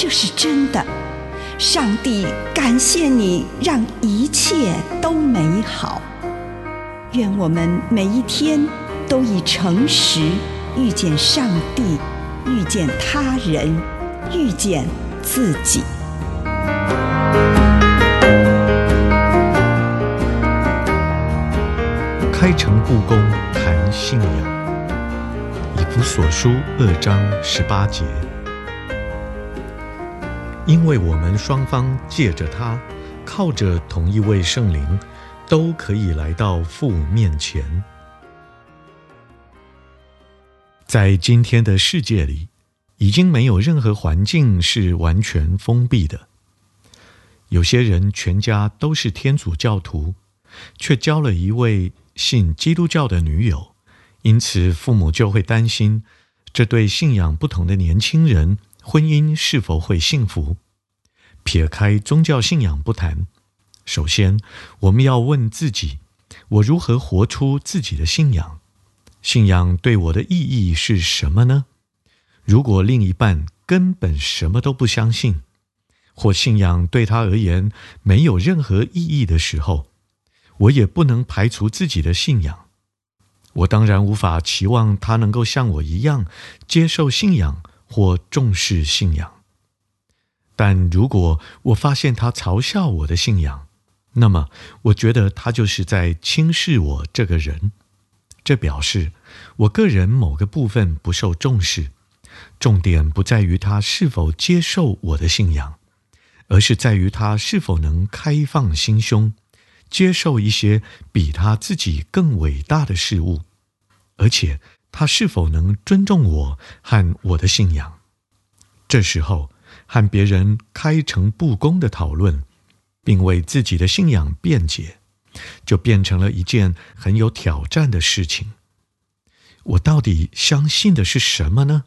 这是真的。上帝感谢你，让一切都美好。愿我们每一天都以诚实遇见上帝，遇见他人，遇见自己。开诚布公谈信仰，以弗所书二章十八节，因为我们双方借着他，靠着同一位圣灵，都可以来到父面前。在今天的世界里，已经没有任何环境是完全封闭的。有些人全家都是天主教徒，却交了一位。信基督教的女友，因此父母就会担心这对信仰不同的年轻人婚姻是否会幸福。撇开宗教信仰不谈，首先我们要问自己：我如何活出自己的信仰？信仰对我的意义是什么呢？如果另一半根本什么都不相信，或信仰对他而言没有任何意义的时候，我也不能排除自己的信仰，我当然无法期望他能够像我一样接受信仰或重视信仰。但如果我发现他嘲笑我的信仰，那么我觉得他就是在轻视我这个人。这表示我个人某个部分不受重视。重点不在于他是否接受我的信仰，而是在于他是否能开放心胸。接受一些比他自己更伟大的事物，而且他是否能尊重我和我的信仰？这时候，和别人开诚布公的讨论，并为自己的信仰辩解，就变成了一件很有挑战的事情。我到底相信的是什么呢？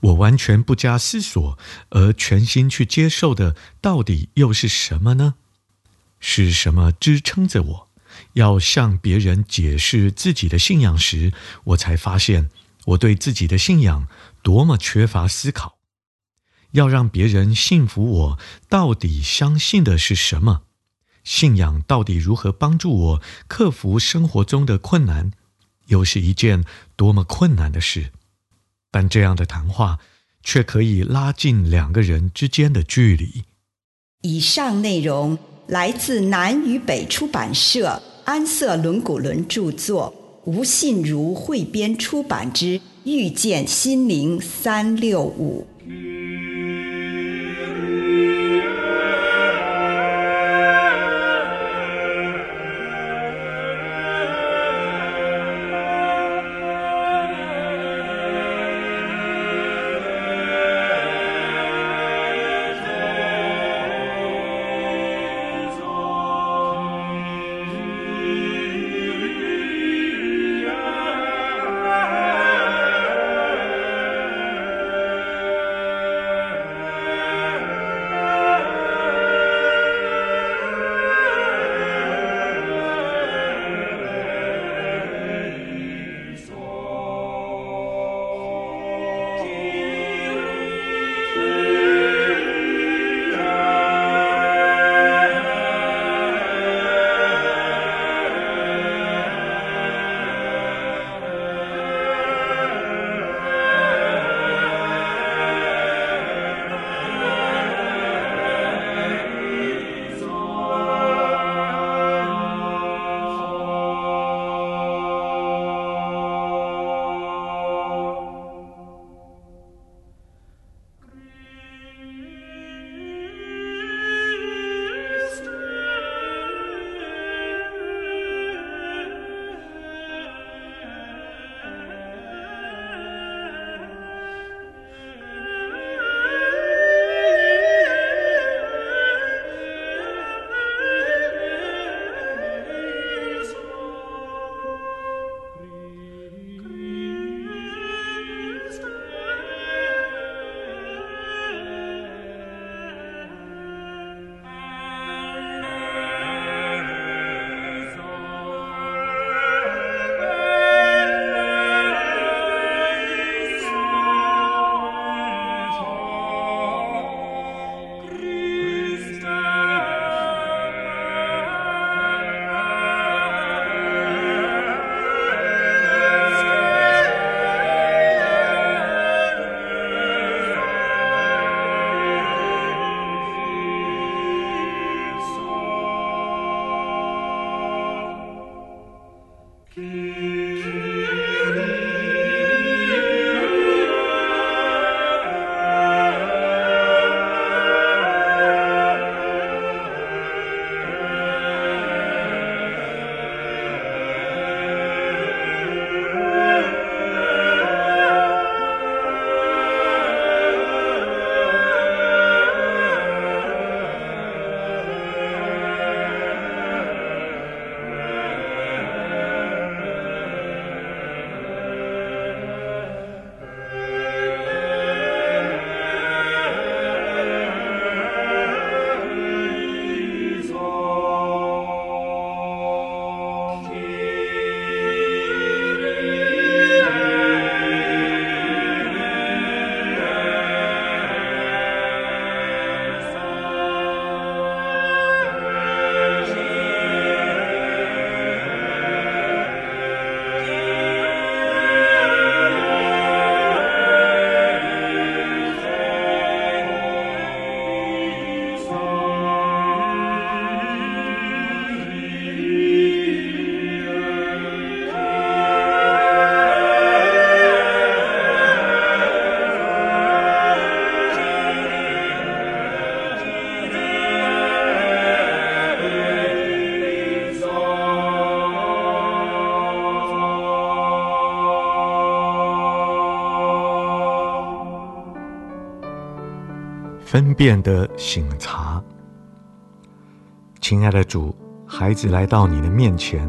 我完全不加思索而全心去接受的，到底又是什么呢？是什么支撑着我要向别人解释自己的信仰时，我才发现我对自己的信仰多么缺乏思考。要让别人信服我，到底相信的是什么？信仰到底如何帮助我克服生活中的困难？又是一件多么困难的事。但这样的谈话却可以拉近两个人之间的距离。以上内容。来自南与北出版社安瑟伦古伦著作，吴信如汇编出版之《遇见心灵三六五》。分辨的醒察。亲爱的主，孩子来到你的面前，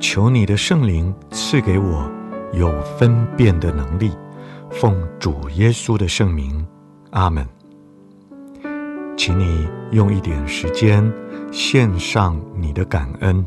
求你的圣灵赐给我有分辨的能力。奉主耶稣的圣名，阿门。请你用一点时间献上你的感恩。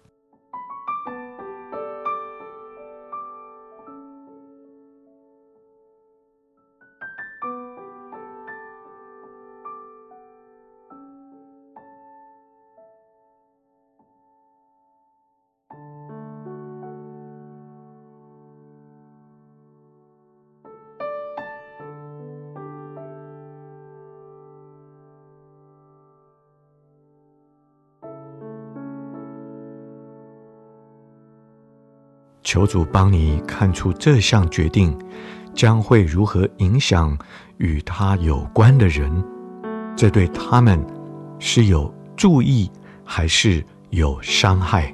求主帮你看出这项决定将会如何影响与他有关的人，这对他们是有助益还是有伤害？